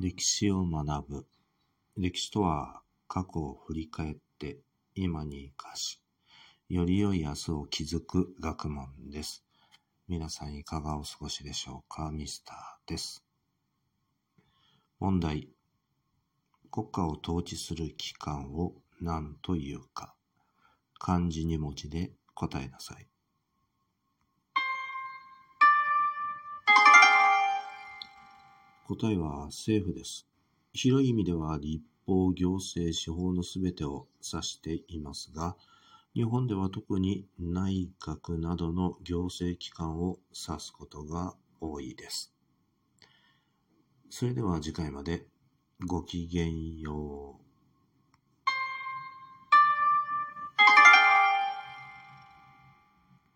歴史を学ぶ。歴史とは過去を振り返って今に生かし、より良い明日を築く学問です。皆さんいかがお過ごしでしょうか？ミスターです。問題。国家を統治する機関を何というか？漢字2文字で答えなさい。答えは政府です。広い意味では立法、行政、司法のすべてを指していますが、日本では特に内閣などの行政機関を指すことが多いです。それでは次回までごきげんよう。